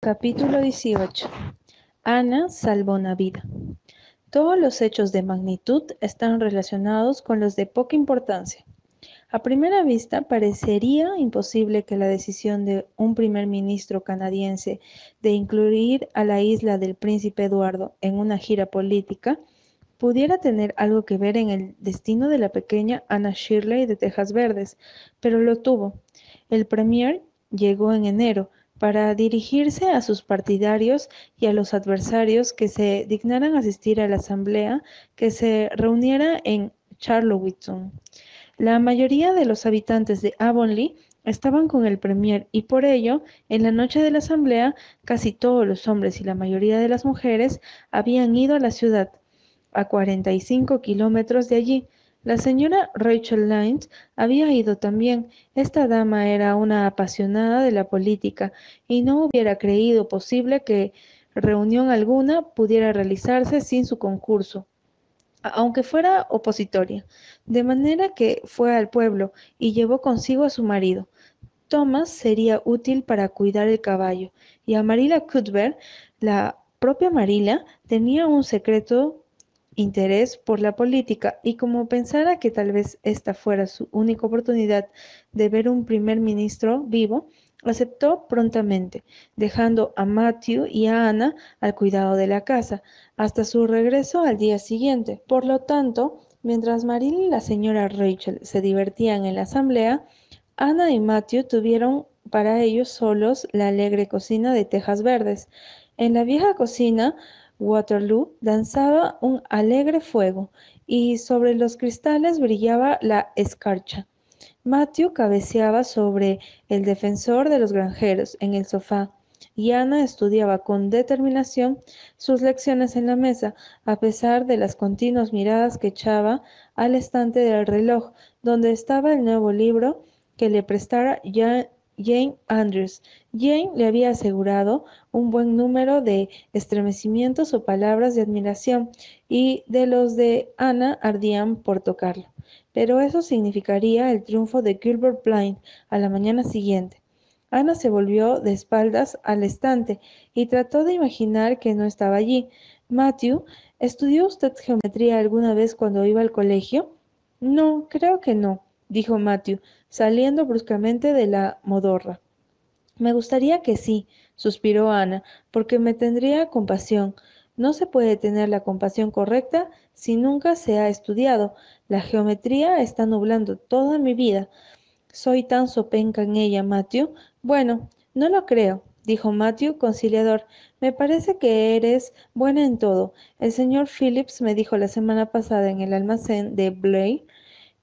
Capítulo 18. Ana salvó una vida. Todos los hechos de magnitud están relacionados con los de poca importancia. A primera vista parecería imposible que la decisión de un primer ministro canadiense de incluir a la isla del príncipe Eduardo en una gira política pudiera tener algo que ver en el destino de la pequeña Anna Shirley de Tejas Verdes, pero lo tuvo. El premier llegó en enero para dirigirse a sus partidarios y a los adversarios que se dignaran asistir a la asamblea que se reuniera en Charlottetown. La mayoría de los habitantes de Avonlea estaban con el premier y por ello, en la noche de la asamblea, casi todos los hombres y la mayoría de las mujeres habían ido a la ciudad, a 45 kilómetros de allí. La señora Rachel Lynde había ido también. Esta dama era una apasionada de la política y no hubiera creído posible que reunión alguna pudiera realizarse sin su concurso, aunque fuera opositoria. De manera que fue al pueblo y llevó consigo a su marido. Thomas sería útil para cuidar el caballo, y a Marilla Cuthbert, la propia Marilla, tenía un secreto interés por la política y como pensara que tal vez esta fuera su única oportunidad de ver un primer ministro vivo, aceptó prontamente, dejando a Matthew y a Ana al cuidado de la casa, hasta su regreso al día siguiente. Por lo tanto, mientras Maril y la señora Rachel se divertían en la asamblea, Ana y Matthew tuvieron para ellos solos la alegre cocina de tejas verdes. En la vieja cocina Waterloo danzaba un alegre fuego, y sobre los cristales brillaba la escarcha. Matthew cabeceaba sobre el defensor de los granjeros en el sofá, y Ana estudiaba con determinación sus lecciones en la mesa, a pesar de las continuas miradas que echaba al estante del reloj, donde estaba el nuevo libro que le prestara Jane Andrews. Jane le había asegurado un buen número de estremecimientos o palabras de admiración, y de los de Ana ardían por tocarlo. Pero eso significaría el triunfo de Gilbert Blythe a la mañana siguiente. Ana se volvió de espaldas al estante y trató de imaginar que no estaba allí. Matthew, ¿estudió usted geometría alguna vez cuando iba al colegio? No, creo que no dijo Matthew, saliendo bruscamente de la modorra. Me gustaría que sí, suspiró Ana, porque me tendría compasión. No se puede tener la compasión correcta si nunca se ha estudiado. La geometría está nublando toda mi vida. Soy tan sopenca en ella, Matthew. Bueno, no lo creo, dijo Matthew, conciliador. Me parece que eres buena en todo. El señor Phillips me dijo la semana pasada en el almacén de Blair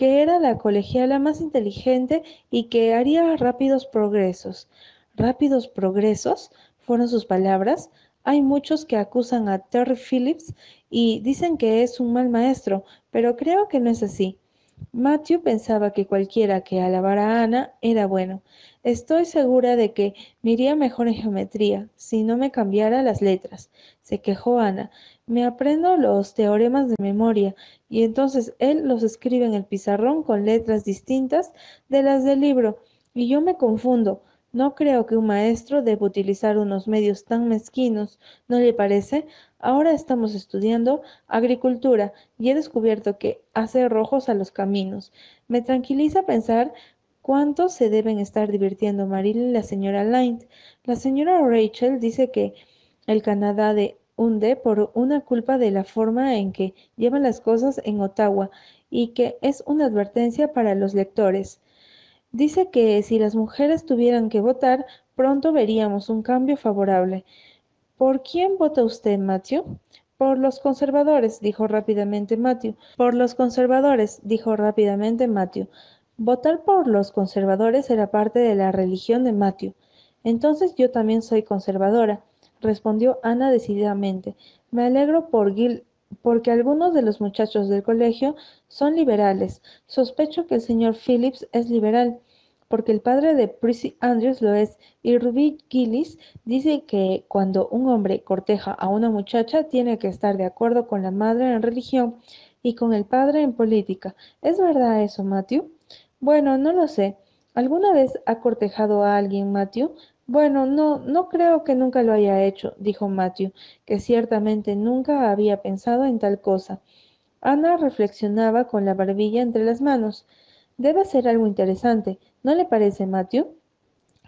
que era la colegiala más inteligente y que haría rápidos progresos. ¿Rápidos progresos? fueron sus palabras. Hay muchos que acusan a Terry Phillips y dicen que es un mal maestro, pero creo que no es así. Matthew pensaba que cualquiera que alabara a Ana era bueno. Estoy segura de que me iría mejor en geometría si no me cambiara las letras, se quejó Ana. Me aprendo los teoremas de memoria y entonces él los escribe en el pizarrón con letras distintas de las del libro y yo me confundo. No creo que un maestro deba utilizar unos medios tan mezquinos, ¿no le parece? Ahora estamos estudiando agricultura y he descubierto que hace rojos a los caminos. Me tranquiliza pensar cuánto se deben estar divirtiendo Maril y la señora Lynd. La señora Rachel dice que el Canadá de hunde por una culpa de la forma en que llevan las cosas en Ottawa y que es una advertencia para los lectores. Dice que si las mujeres tuvieran que votar, pronto veríamos un cambio favorable. ¿Por quién vota usted, Matthew? Por los conservadores, dijo rápidamente Matthew. Por los conservadores, dijo rápidamente Matthew. Votar por los conservadores era parte de la religión de Matthew. Entonces yo también soy conservadora, respondió Ana decididamente. Me alegro por Gil porque algunos de los muchachos del colegio son liberales. Sospecho que el señor Phillips es liberal, porque el padre de Prissy Andrews lo es, y Ruby Gillis dice que cuando un hombre corteja a una muchacha tiene que estar de acuerdo con la madre en religión y con el padre en política. ¿Es verdad eso, Matthew? Bueno, no lo sé. ¿Alguna vez ha cortejado a alguien, Matthew? Bueno, no, no creo que nunca lo haya hecho, dijo Matthew, que ciertamente nunca había pensado en tal cosa. Ana reflexionaba con la barbilla entre las manos. Debe ser algo interesante, ¿no le parece, Matthew?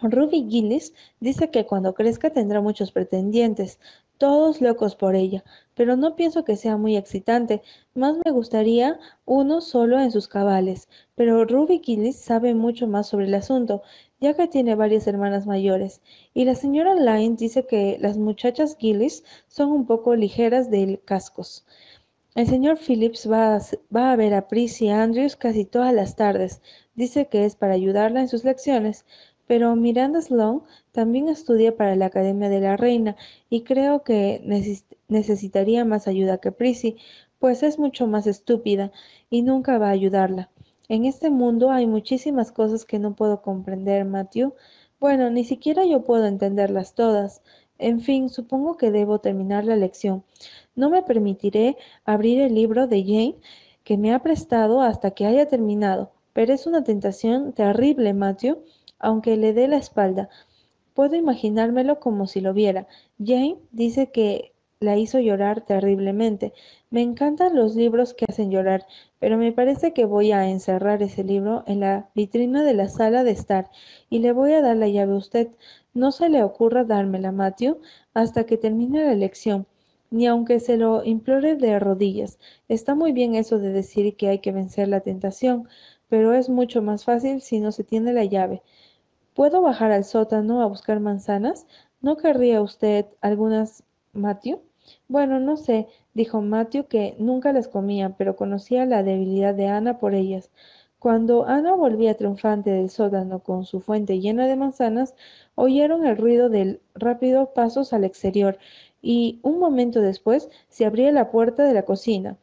Ruby Gillis dice que cuando crezca tendrá muchos pretendientes, todos locos por ella, pero no pienso que sea muy excitante. Más me gustaría uno solo en sus cabales. Pero Ruby Gillis sabe mucho más sobre el asunto, ya que tiene varias hermanas mayores. Y la señora Lyne dice que las muchachas Gillis son un poco ligeras de cascos. El señor Phillips va a, a ver a Prissy Andrews casi todas las tardes. Dice que es para ayudarla en sus lecciones. Pero Miranda Sloane también estudia para la Academia de la Reina y creo que necesitaría más ayuda que Prissy, pues es mucho más estúpida y nunca va a ayudarla. En este mundo hay muchísimas cosas que no puedo comprender, Matthew. Bueno, ni siquiera yo puedo entenderlas todas. En fin, supongo que debo terminar la lección. No me permitiré abrir el libro de Jane que me ha prestado hasta que haya terminado. Pero es una tentación terrible, Matthew aunque le dé la espalda. Puedo imaginármelo como si lo viera. Jane dice que la hizo llorar terriblemente. Me encantan los libros que hacen llorar, pero me parece que voy a encerrar ese libro en la vitrina de la sala de estar y le voy a dar la llave a usted. No se le ocurra dármela, Matthew, hasta que termine la lección, ni aunque se lo implore de rodillas. Está muy bien eso de decir que hay que vencer la tentación, pero es mucho más fácil si no se tiene la llave. ¿Puedo bajar al sótano a buscar manzanas? ¿No querría usted algunas, Matthew? Bueno, no sé, dijo Matthew, que nunca las comía, pero conocía la debilidad de Ana por ellas. Cuando Ana volvía triunfante del sótano con su fuente llena de manzanas, oyeron el ruido de rápidos pasos al exterior, y un momento después se abría la puerta de la cocina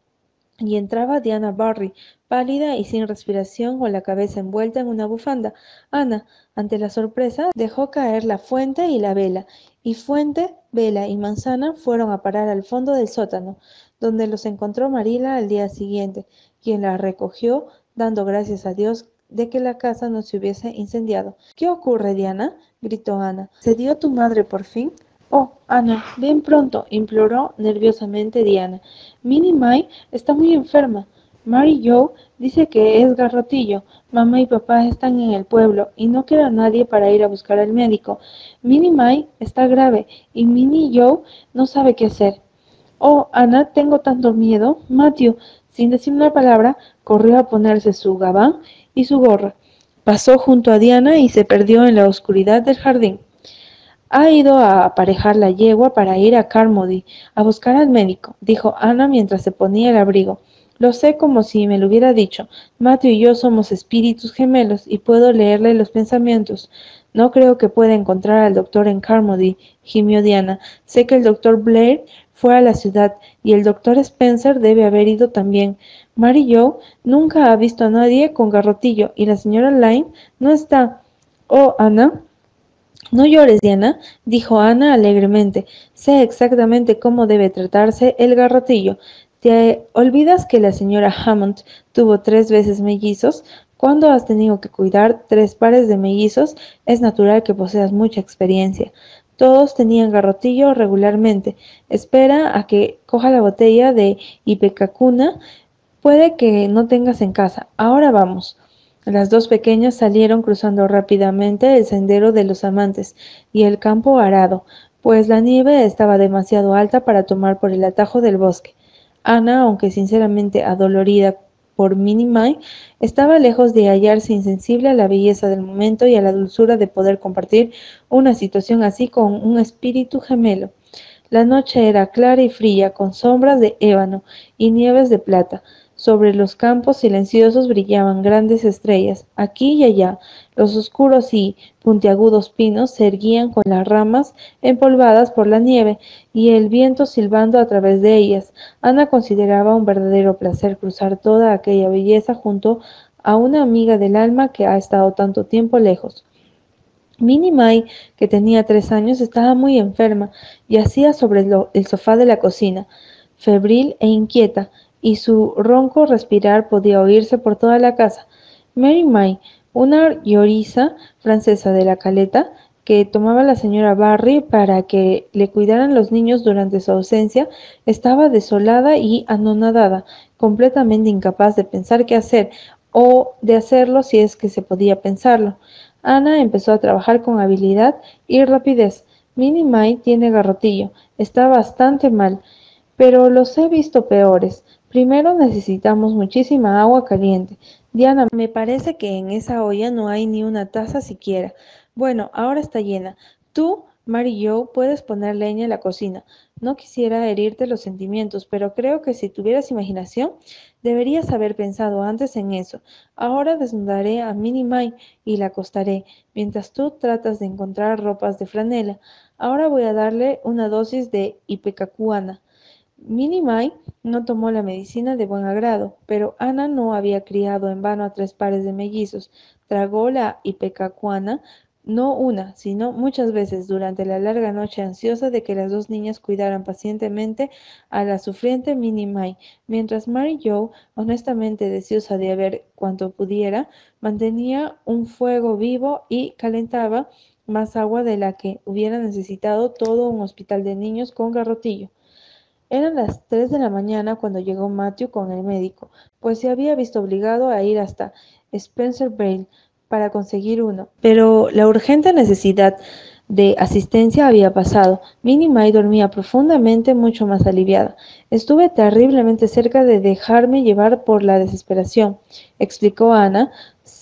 y entraba Diana Barry, pálida y sin respiración, con la cabeza envuelta en una bufanda. Ana, ante la sorpresa, dejó caer la fuente y la vela, y fuente, vela y manzana fueron a parar al fondo del sótano, donde los encontró Marila al día siguiente, quien la recogió, dando gracias a Dios de que la casa no se hubiese incendiado. ¿Qué ocurre, Diana? gritó Ana. ¿Se dio tu madre por fin? Oh, Ana, ven pronto, imploró nerviosamente Diana. Minnie May está muy enferma. Mary Joe dice que es garrotillo. Mamá y papá están en el pueblo y no queda nadie para ir a buscar al médico. Minnie May está grave y Minnie Joe no sabe qué hacer. Oh, Ana, tengo tanto miedo. Matthew, sin decir una palabra, corrió a ponerse su gabán y su gorra. Pasó junto a Diana y se perdió en la oscuridad del jardín. Ha ido a aparejar la yegua para ir a Carmody a buscar al médico, dijo Ana mientras se ponía el abrigo. Lo sé como si me lo hubiera dicho. Matthew y yo somos espíritus gemelos y puedo leerle los pensamientos. No creo que pueda encontrar al doctor en Carmody, gimió Diana. Sé que el doctor Blair fue a la ciudad y el doctor Spencer debe haber ido también. Mary Joe nunca ha visto a nadie con garrotillo y la señora Lyne no está. Oh, Ana, no llores, Diana, dijo Ana alegremente. Sé exactamente cómo debe tratarse el garrotillo. ¿Te olvidas que la señora Hammond tuvo tres veces mellizos? Cuando has tenido que cuidar tres pares de mellizos, es natural que poseas mucha experiencia. Todos tenían garrotillo regularmente. Espera a que coja la botella de Ipecacuna. Puede que no tengas en casa. Ahora vamos. Las dos pequeñas salieron cruzando rápidamente el sendero de los amantes y el campo arado, pues la nieve estaba demasiado alta para tomar por el atajo del bosque. Ana, aunque sinceramente adolorida por Minnie estaba lejos de hallarse insensible a la belleza del momento y a la dulzura de poder compartir una situación así con un espíritu gemelo. La noche era clara y fría, con sombras de ébano y nieves de plata. Sobre los campos silenciosos brillaban grandes estrellas. Aquí y allá, los oscuros y puntiagudos pinos se erguían con las ramas empolvadas por la nieve y el viento silbando a través de ellas. Ana consideraba un verdadero placer cruzar toda aquella belleza junto a una amiga del alma que ha estado tanto tiempo lejos. Minnie que tenía tres años, estaba muy enferma y hacía sobre el sofá de la cocina, febril e inquieta y su ronco respirar podía oírse por toda la casa. Mary May, una lloriza francesa de la caleta, que tomaba la señora Barry para que le cuidaran los niños durante su ausencia estaba desolada y anonadada, completamente incapaz de pensar qué hacer o de hacerlo si es que se podía pensarlo. Ana empezó a trabajar con habilidad y rapidez. Minnie May tiene garrotillo, está bastante mal, pero los he visto peores. Primero necesitamos muchísima agua caliente. Diana, me parece que en esa olla no hay ni una taza siquiera. Bueno, ahora está llena. Tú, Mary Joe, puedes poner leña en la cocina. No quisiera herirte los sentimientos, pero creo que si tuvieras imaginación, deberías haber pensado antes en eso. Ahora desnudaré a Minnie May y la acostaré, mientras tú tratas de encontrar ropas de franela. Ahora voy a darle una dosis de ipecacuana. Minnie May no tomó la medicina de buen agrado, pero Ana no había criado en vano a tres pares de mellizos. Tragó la ipecacuana no una, sino muchas veces durante la larga noche ansiosa de que las dos niñas cuidaran pacientemente a la sufriente Minnie May, mientras Mary Joe, honestamente deseosa de ver cuanto pudiera, mantenía un fuego vivo y calentaba más agua de la que hubiera necesitado todo un hospital de niños con garrotillo. Eran las tres de la mañana cuando llegó Matthew con el médico, pues se había visto obligado a ir hasta Spencer Vale para conseguir uno. Pero la urgente necesidad de asistencia había pasado. Minnie May dormía profundamente, mucho más aliviada. Estuve terriblemente cerca de dejarme llevar por la desesperación, explicó Ana.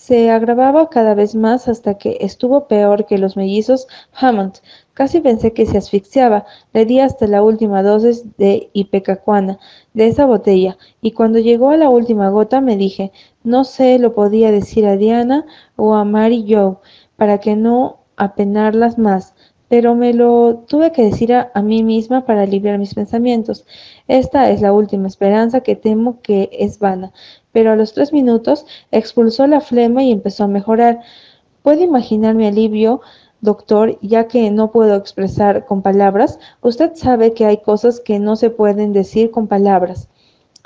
Se agravaba cada vez más hasta que estuvo peor que los mellizos Hammond. Casi pensé que se asfixiaba. Le di hasta la última dosis de ipecacuana de esa botella, y cuando llegó a la última gota me dije, no sé, lo podía decir a Diana o a Mary Joe, para que no apenarlas más, pero me lo tuve que decir a, a, mí misma para aliviar mis pensamientos. Esta es la última esperanza que temo que es vana. Pero a los tres minutos expulsó la flema y empezó a mejorar. Puede imaginar mi alivio Doctor, ya que no puedo expresar con palabras, usted sabe que hay cosas que no se pueden decir con palabras.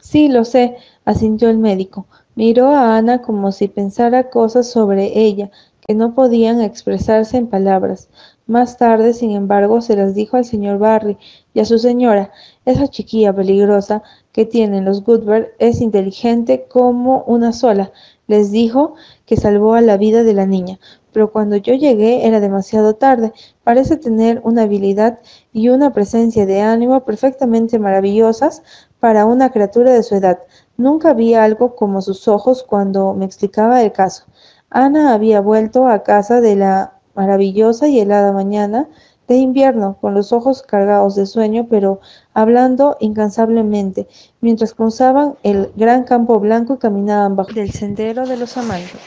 Sí, lo sé, asintió el médico. Miró a Ana como si pensara cosas sobre ella que no podían expresarse en palabras. Más tarde, sin embargo, se las dijo al señor Barry y a su señora. Esa chiquilla peligrosa que tienen los Goodber es inteligente como una sola. Les dijo que salvó a la vida de la niña pero cuando yo llegué era demasiado tarde. Parece tener una habilidad y una presencia de ánimo perfectamente maravillosas para una criatura de su edad. Nunca vi algo como sus ojos cuando me explicaba el caso. Ana había vuelto a casa de la maravillosa y helada mañana de invierno, con los ojos cargados de sueño, pero hablando incansablemente, mientras cruzaban el gran campo blanco y caminaban bajo el sendero de los amantes.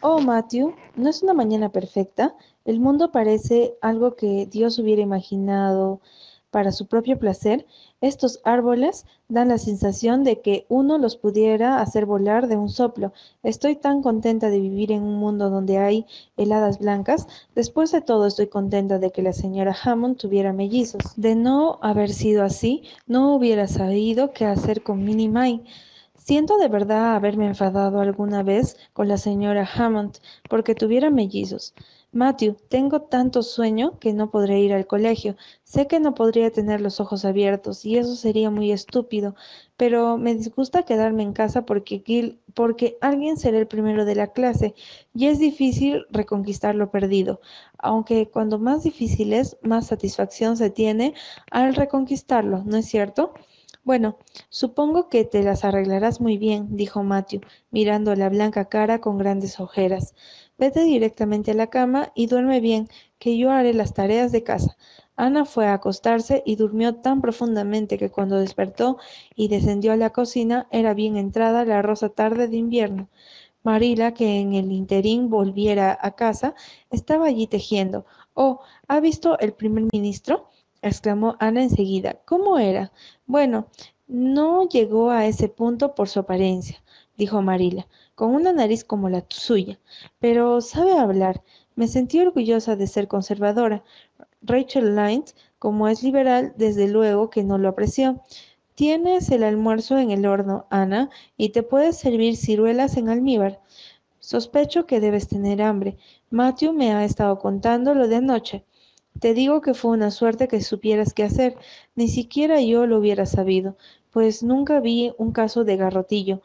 Oh, Matthew, ¿no es una mañana perfecta? El mundo parece algo que Dios hubiera imaginado para su propio placer. Estos árboles dan la sensación de que uno los pudiera hacer volar de un soplo. Estoy tan contenta de vivir en un mundo donde hay heladas blancas. Después de todo, estoy contenta de que la señora Hammond tuviera mellizos. De no haber sido así, no hubiera sabido qué hacer con Minnie May. Siento de verdad haberme enfadado alguna vez con la señora Hammond porque tuviera mellizos. Matthew, tengo tanto sueño que no podré ir al colegio. Sé que no podría tener los ojos abiertos y eso sería muy estúpido, pero me disgusta quedarme en casa porque, Gil, porque alguien será el primero de la clase y es difícil reconquistar lo perdido, aunque cuando más difícil es, más satisfacción se tiene al reconquistarlo, ¿no es cierto? Bueno, supongo que te las arreglarás muy bien, dijo Matthew, mirando la blanca cara con grandes ojeras. Vete directamente a la cama y duerme bien, que yo haré las tareas de casa. Ana fue a acostarse y durmió tan profundamente que cuando despertó y descendió a la cocina era bien entrada la rosa tarde de invierno. Marila, que en el interín volviera a casa, estaba allí tejiendo. Oh, ¿ha visto el primer ministro? Exclamó Ana enseguida. ¿Cómo era? Bueno, no llegó a ese punto por su apariencia, dijo Marila, con una nariz como la suya, pero sabe hablar. Me sentí orgullosa de ser conservadora. Rachel Lines, como es liberal, desde luego que no lo apreció. Tienes el almuerzo en el horno, Ana, y te puedes servir ciruelas en almíbar. Sospecho que debes tener hambre. Matthew me ha estado contando lo de anoche. Te digo que fue una suerte que supieras qué hacer. Ni siquiera yo lo hubiera sabido, pues nunca vi un caso de garrotillo.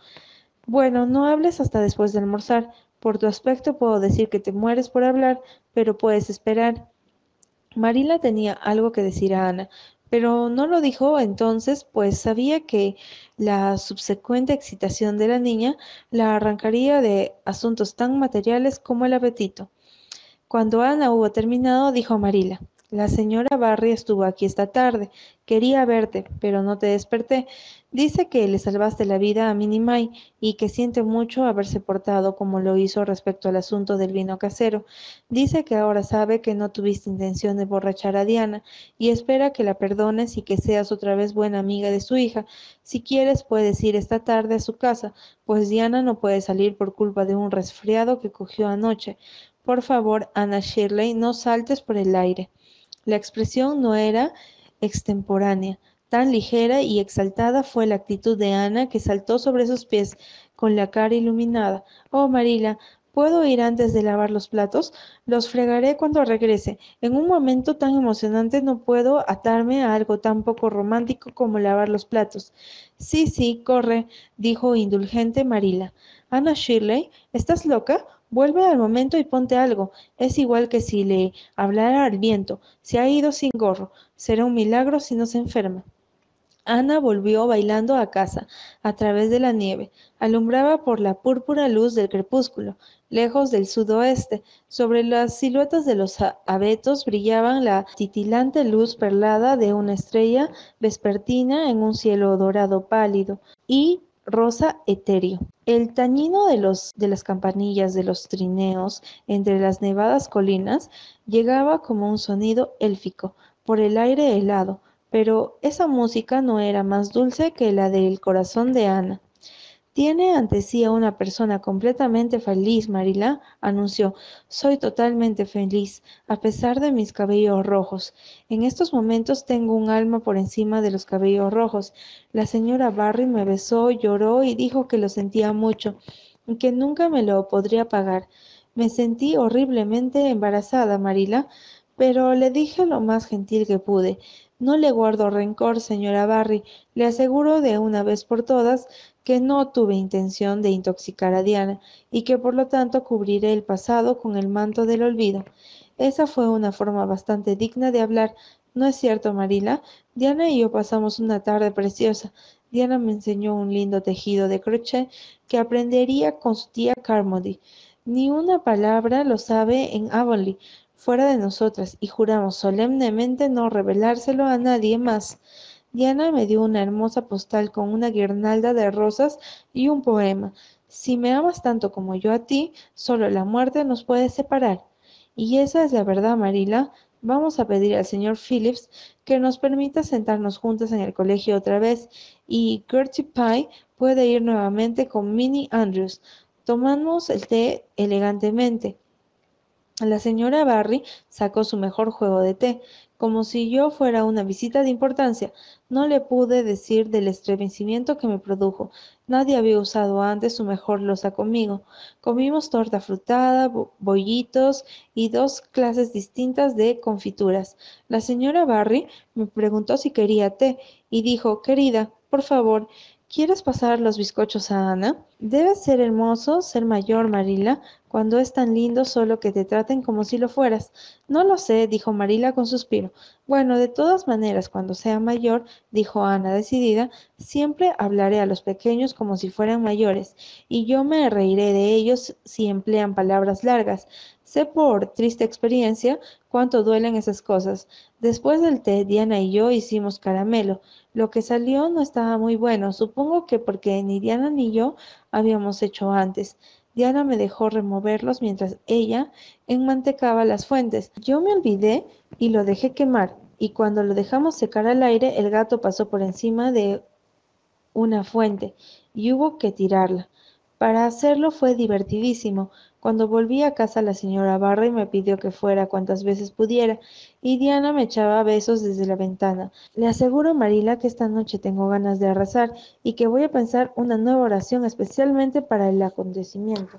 Bueno, no hables hasta después de almorzar. Por tu aspecto puedo decir que te mueres por hablar, pero puedes esperar. Marila tenía algo que decir a Ana, pero no lo dijo entonces, pues sabía que la subsecuente excitación de la niña la arrancaría de asuntos tan materiales como el apetito. Cuando Ana hubo terminado, dijo Marila, la señora Barry estuvo aquí esta tarde. Quería verte, pero no te desperté. Dice que le salvaste la vida a Minnie y que siente mucho haberse portado como lo hizo respecto al asunto del vino casero. Dice que ahora sabe que no tuviste intención de borrachar a Diana y espera que la perdones y que seas otra vez buena amiga de su hija. Si quieres puedes ir esta tarde a su casa, pues Diana no puede salir por culpa de un resfriado que cogió anoche. Por favor, Ana Shirley, no saltes por el aire. La expresión no era extemporánea. Tan ligera y exaltada fue la actitud de Ana que saltó sobre sus pies con la cara iluminada. Oh, Marila, ¿puedo ir antes de lavar los platos? Los fregaré cuando regrese. En un momento tan emocionante no puedo atarme a algo tan poco romántico como lavar los platos. Sí, sí, corre, dijo indulgente Marila. Ana Shirley, ¿estás loca? Vuelve al momento y ponte algo. Es igual que si le hablara al viento. Se ha ido sin gorro. Será un milagro si no se enferma. Ana volvió bailando a casa, a través de la nieve. Alumbraba por la púrpura luz del crepúsculo. Lejos del sudoeste, sobre las siluetas de los abetos brillaban la titilante luz perlada de una estrella vespertina en un cielo dorado pálido. Y rosa etéreo. El tañido de, los, de las campanillas de los trineos entre las nevadas colinas llegaba como un sonido élfico por el aire helado, pero esa música no era más dulce que la del corazón de Ana. Tiene ante sí a una persona completamente feliz, Marila, anunció. Soy totalmente feliz, a pesar de mis cabellos rojos. En estos momentos tengo un alma por encima de los cabellos rojos. La señora Barry me besó, lloró y dijo que lo sentía mucho, y que nunca me lo podría pagar. Me sentí horriblemente embarazada, Marila, pero le dije lo más gentil que pude. No le guardo rencor, señora Barry. Le aseguro de una vez por todas que no tuve intención de intoxicar a Diana y que por lo tanto cubriré el pasado con el manto del olvido. Esa fue una forma bastante digna de hablar. ¿No es cierto, Marila? Diana y yo pasamos una tarde preciosa. Diana me enseñó un lindo tejido de crochet que aprendería con su tía Carmody. Ni una palabra lo sabe en Avonlea, fuera de nosotras, y juramos solemnemente no revelárselo a nadie más. Diana me dio una hermosa postal con una guirnalda de rosas y un poema. Si me amas tanto como yo a ti, solo la muerte nos puede separar. Y esa es la verdad, Marila. Vamos a pedir al señor Phillips que nos permita sentarnos juntas en el colegio otra vez y Gertie Pye puede ir nuevamente con Minnie Andrews. Tomamos el té elegantemente. La señora Barry sacó su mejor juego de té, como si yo fuera una visita de importancia. No le pude decir del estremecimiento que me produjo. Nadie había usado antes su mejor losa conmigo. Comimos torta frutada, bollitos y dos clases distintas de confituras. La señora Barry me preguntó si quería té y dijo, querida, por favor, ¿quieres pasar los bizcochos a Ana? Debe ser hermoso ser mayor, Marila, cuando es tan lindo solo que te traten como si lo fueras. No lo sé, dijo Marila con suspiro. Bueno, de todas maneras, cuando sea mayor, dijo Ana decidida, siempre hablaré a los pequeños como si fueran mayores, y yo me reiré de ellos si emplean palabras largas. Sé por triste experiencia cuánto duelen esas cosas. Después del té, Diana y yo hicimos caramelo. Lo que salió no estaba muy bueno, supongo que porque ni Diana ni yo habíamos hecho antes. Diana me dejó removerlos mientras ella enmantecaba las fuentes. Yo me olvidé y lo dejé quemar, y cuando lo dejamos secar al aire, el gato pasó por encima de una fuente y hubo que tirarla. Para hacerlo fue divertidísimo. Cuando volví a casa la señora Barry me pidió que fuera cuantas veces pudiera, y Diana me echaba besos desde la ventana. Le aseguro, Marila, que esta noche tengo ganas de arrasar y que voy a pensar una nueva oración especialmente para el acontecimiento.